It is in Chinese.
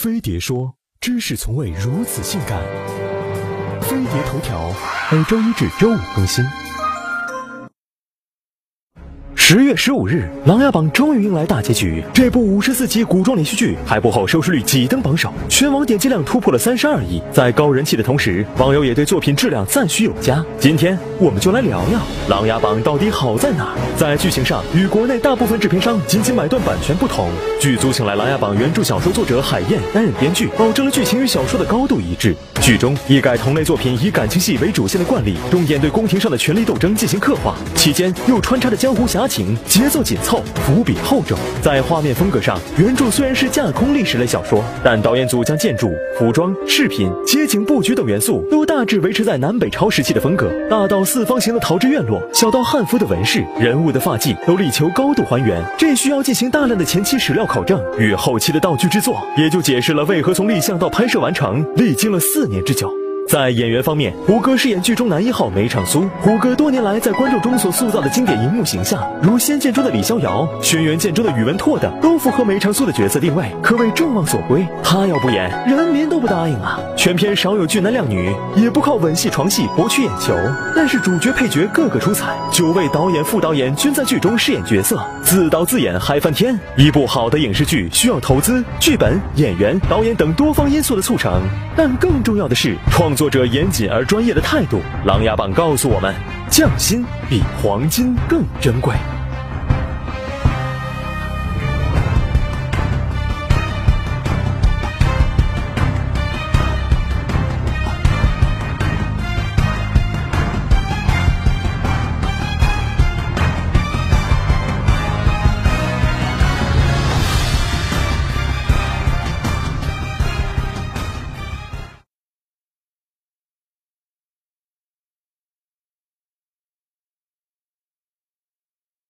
飞碟说：“知识从未如此性感。”飞碟头条每周一至周五更新。十月十五日，《琅琊榜》终于迎来大结局。这部五十四集古装连续剧开播后，收视率几登榜首，全网点击量突破了三十二亿。在高人气的同时，网友也对作品质量赞许有加。今天，我们就来聊聊《琅琊榜》到底好在哪儿。在剧情上，与国内大部分制片商仅仅买断版权不同，剧组请来《琅琊榜》原著小说作者海燕担任编剧，保证了剧情与小说的高度一致。剧中一改同类作品以感情戏为主线的惯例，重点对宫廷上的权力斗争进行刻画，期间又穿插着江湖侠情情，节奏紧凑，伏笔厚重。在画面风格上，原著虽然是架空历史类小说，但导演组将建筑、服装、饰品、街景布局等元素都大致维持在南北朝时期的风格，大到四方形的陶制院落，小到汉服的纹饰、人物的发髻，都力求高度还原。这需要进行大量的前期史料考证与后期的道具制作，也就解释了为何从立项到拍摄完成历经了四年。之久。在演员方面，胡歌饰演剧中男一号梅长苏。胡歌多年来在观众中所塑造的经典荧幕形象，如《仙剑》中的李逍遥，《轩辕剑》中的宇文拓等，都符合梅长苏的角色定位，可谓众望所归。他要不演，人民都不答应啊！全片少有俊男靓女，也不靠吻戏床戏博取眼球，但是主角配角个个出彩，九位导演副导演均在剧中饰演角色，自导自演嗨翻天。一部好的影视剧需要投资、剧本、演员、导演等多方因素的促成，但更重要的是创。作者严谨而专业的态度，《琅琊榜》告诉我们：匠心比黄金更珍贵。